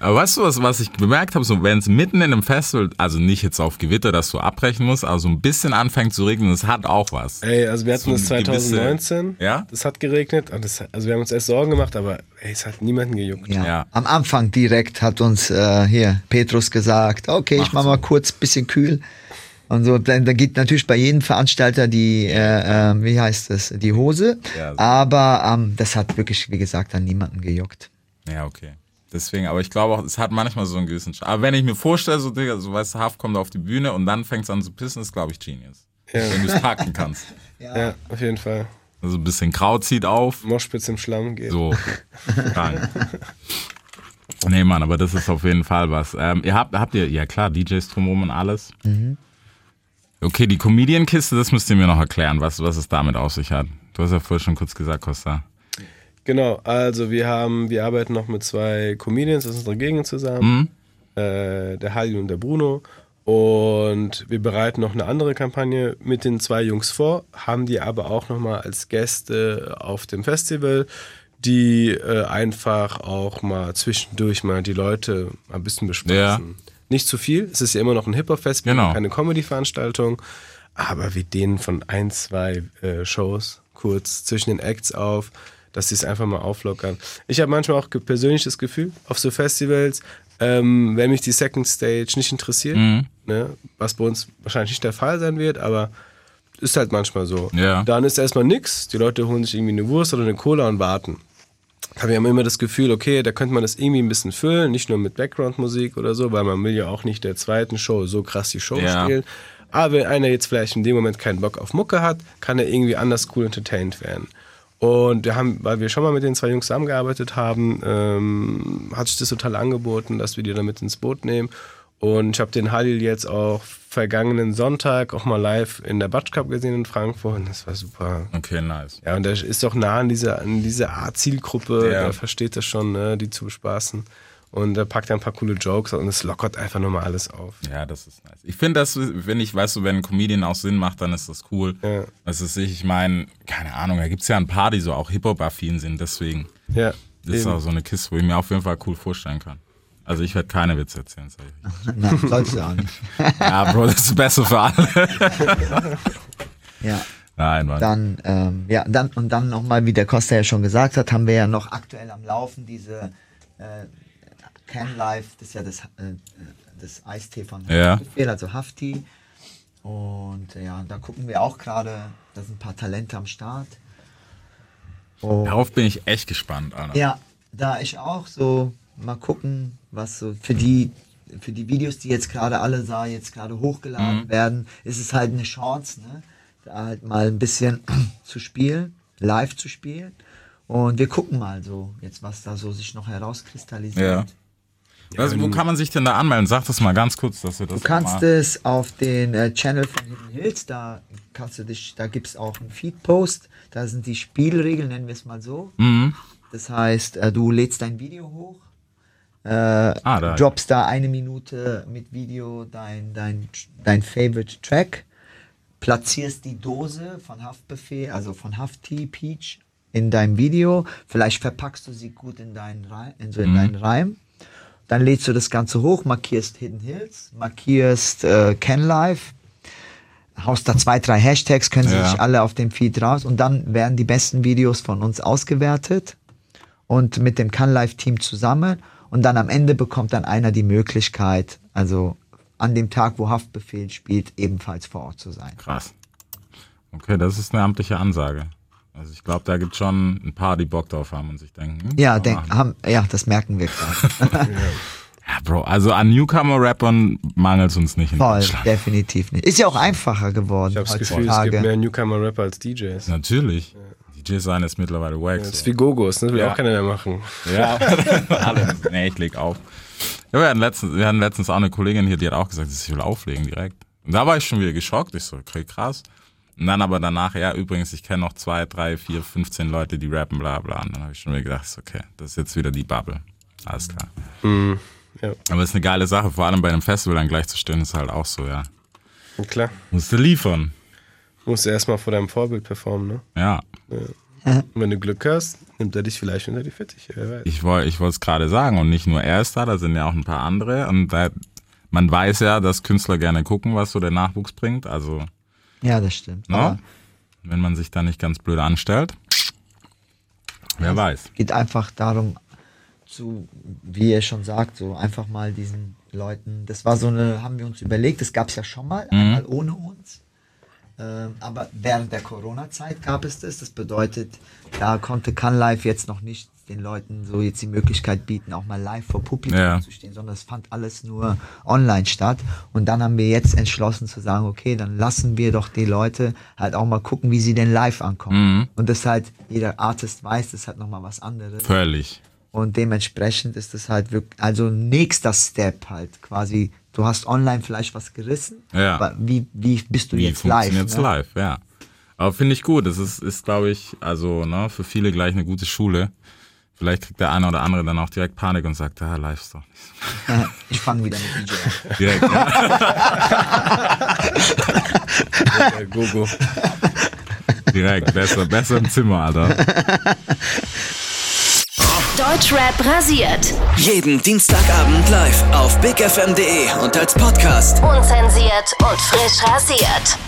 Aber weißt du, was, was ich bemerkt habe, so wenn es mitten in einem Festival, also nicht jetzt auf Gewitter, dass du abbrechen musst, aber so ein bisschen anfängt zu regnen, das hat auch was. Ey, also wir hatten So das eine gewisse- 2019. Ja? Das hat geregnet. Und das, also wir haben uns erst Sorgen gemacht, aber ey, es hat niemanden gejuckt. Ja. Ja. Am Anfang direkt hat uns äh, hier Petrus gesagt, okay, ich Macht mach mal kurz bisschen kühl. Und so, dann, da geht natürlich bei jedem Veranstalter die, äh, äh, wie heißt es, die Hose. Ja, so. Aber ähm, das hat wirklich, wie gesagt, an niemanden gejuckt. Ja, okay. Deswegen, aber ich glaube auch, es hat manchmal so einen gewissen Sch Aber wenn ich mir vorstelle, so, Digga, so weißt du, Haft kommt auf die Bühne und dann fängt es an zu pissen, ist, glaube ich, Genius. Wenn du es packen kannst. [laughs] Ja, auf jeden Fall. Also ein bisschen Kraut zieht auf, Moschpitz im Schlamm geht. so. krank. Nee, Mann, aber das ist auf jeden Fall was. Ähm, ihr habt, habt ihr, ja klar, DJs drumherum und alles. Okay, die Comedian-Kiste, das müsst ihr mir noch erklären, was, was es damit auf sich hat. Du hast ja vorher schon kurz gesagt, Costa. Genau, also wir haben, wir arbeiten noch mit zwei Comedians aus unserer Gegend zusammen. Äh, der Halli und der Bruno. Und wir bereiten noch eine andere Kampagne mit den zwei Jungs vor, haben die aber auch nochmal als Gäste auf dem Festival, die äh, einfach auch mal zwischendurch mal die Leute ein bisschen bespaßen. Ja. Nicht zu viel, es ist ja immer noch ein Hip-Hop-Festival, Genau. keine Comedy-Veranstaltung, aber wir dehnen von ein, zwei äh, Shows kurz zwischen den Acts auf, dass sie es einfach mal auflockern. Ich habe manchmal auch persönlich das Gefühl, auf so Festivals, ähm, wenn mich die Second Stage nicht interessiert, Mhm. ne, was bei uns wahrscheinlich nicht der Fall sein wird, aber ist halt manchmal so. Ja. Dann ist erstmal nix, die Leute holen sich irgendwie eine Wurst oder eine Cola und warten. habe ich immer das Gefühl, okay, da könnte man das irgendwie ein bisschen füllen, nicht nur mit Background-Musik oder so, weil man will ja auch nicht der zweiten Show so krass die Show ja. spielen. Aber wenn einer jetzt vielleicht in dem Moment keinen Bock auf Mucke hat, kann er irgendwie anders cool entertained werden. Und wir haben, weil wir schon mal mit den zwei Jungs zusammengearbeitet haben, ähm, hat sich das total angeboten, dass wir die dann mit ins Boot nehmen. Und ich habe den Halil jetzt auch vergangenen Sonntag auch mal live in der Batsch Cup gesehen in Frankfurt und das war super. Okay, nice. Ja, und der ist doch nah an dieser, an dieser Art Zielgruppe, ja. der versteht das schon, ne, die zu bespaßen. Und er packt ein paar coole Jokes und es lockert einfach nochmal alles auf. Ja, das ist nice. Ich finde das, wenn ich, weißt du, wenn ein Comedian auch Sinn macht, dann ist das cool. Ja. Das ist ich, ich meine, keine Ahnung, da gibt es ja ein paar, die so auch Hip-Hop-affin sind, deswegen. Ja. Das eben. ist auch so eine Kiste, wo ich mir auf jeden Fall cool vorstellen kann. Also ich werde keine Witze erzählen, sag ich. [laughs] Nein, sollst du auch nicht. [laughs] ja, Bro, das ist besser für alle. [laughs] ja. Nein, Mann. Dann, ähm, ja, dann, und dann nochmal, wie der Costa ja schon gesagt hat, haben wir ja noch aktuell am Laufen diese äh, Can Life, das ist ja das, äh, das Eistee von ja. Haftbefehl, also Hafti. Und ja, da gucken wir auch gerade, da sind ein paar Talente am Start. Und Darauf bin ich echt gespannt, Alter. Ja, da ich auch so mal gucken, was so für die für die Videos, die jetzt gerade alle sah, jetzt gerade hochgeladen mhm. werden, ist es halt eine Chance, ne? da halt mal ein bisschen [clears throat] zu spielen, live zu spielen. Und wir gucken mal so, jetzt was da so sich noch herauskristallisiert. Ja. Also, wo kann man sich denn da anmelden? Sag das mal ganz kurz, dass wir das Du kannst es auf den äh, Channel von Hidden Hills, da kannst du dich, da gibt es auch einen Feed-Post, da sind die Spielregeln, nennen wir es mal so. Mhm. Das heißt, äh, du lädst dein Video hoch, äh, ah, da. droppst da eine Minute mit Video dein, dein, dein Favorite Track, platzierst die Dose von Haftbefehl, also von Hafti Peach in deinem Video, vielleicht verpackst du sie gut in deinen Reim, in, so in mhm. deinen Reim. Dann lädst du das Ganze hoch, markierst Hidden Hills, markierst äh, Ken Live, haust da zwei, drei Hashtags, können ja. sich alle auf dem Feed raus und dann werden die besten Videos von uns ausgewertet und mit dem Can Live Team zusammen und dann am Ende bekommt dann einer die Möglichkeit, also an dem Tag, wo Haftbefehl spielt, ebenfalls vor Ort zu sein. Krass. Okay, das ist eine amtliche Ansage. Also ich glaube, da gibt es schon ein paar, die Bock drauf haben und sich denken. Hm, ja, denk, haben, ja, das merken wir gerade. [laughs] ja, Bro, also an Newcomer-Rappern mangelt es uns nicht in Voll, definitiv nicht. Ist ja auch einfacher geworden. Ich habe das Gefühl, es gibt mehr Newcomer-Rapper als DJs. Natürlich. Ja. DJ sein ist mittlerweile wack. das ist wie Gogos, ne? will ja. auch keiner mehr machen. Ja, [laughs] alle. nee, ich leg auf. Ja, wir, hatten letztens, wir hatten letztens auch eine Kollegin hier, die hat auch gesagt, ich will auflegen direkt. Und da war ich schon wieder geschockt. Ich so, okay, krass. Und dann aber danach, ja, übrigens, ich kenne noch zwei, drei, vier, 15 Leute, die rappen, bla bla. Und dann habe ich schon wieder gedacht, okay, das ist jetzt wieder die Bubble. Alles klar. Mm, ja. Aber es ist eine geile Sache, vor allem bei einem Festival dann gleich zu stehen, ist halt auch so, ja. ja klar. Musst du liefern. Musst du erstmal vor deinem Vorbild performen, ne? Ja. ja. Und wenn du Glück hast, nimmt er dich vielleicht unter die Fittiche. Wer weiß. Ich wollte es gerade sagen. Und nicht nur er ist da, da sind ja auch ein paar andere. Und da, man weiß ja, dass Künstler gerne gucken, was so der Nachwuchs bringt. Also. Ja, das stimmt. No? Wenn man sich da nicht ganz blöd anstellt. Wer weiß. Es geht einfach darum, zu, wie ihr schon sagt, so einfach mal diesen Leuten, das war so eine, haben wir uns überlegt, das gab es ja schon mal, mhm. einmal ohne uns. Ähm, aber während der Corona-Zeit gab es das. Das bedeutet, da konnte Can Live jetzt noch nicht den Leuten so jetzt die Möglichkeit bieten, auch mal live vor Publikum ja. zu stehen, sondern es fand alles nur online statt. Und dann haben wir jetzt entschlossen zu sagen, okay, dann lassen wir doch die Leute halt auch mal gucken, wie sie denn live ankommen. Mhm. Und das halt, jeder Artist weiß, das ist halt nochmal was anderes. Völlig. Und dementsprechend ist das halt wirklich, also nächster Step halt quasi du hast online vielleicht was gerissen, ja. aber wie, wie bist du wie jetzt live? Jetzt ne? live, ja. Aber finde ich gut. Das ist, ist glaube ich, also ne, für viele gleich eine gute Schule. Vielleicht kriegt der eine oder andere dann auch direkt Panik und sagt, ah, live ist doch nicht. [laughs] ich fange wieder mit DJ an. [laughs] Direkt, ja. Gogo. Direkt, besser, besser im Zimmer, Alter. Deutschrap rasiert. Jeden Dienstagabend live auf bigfm.de und als Podcast. Unzensiert und frisch rasiert.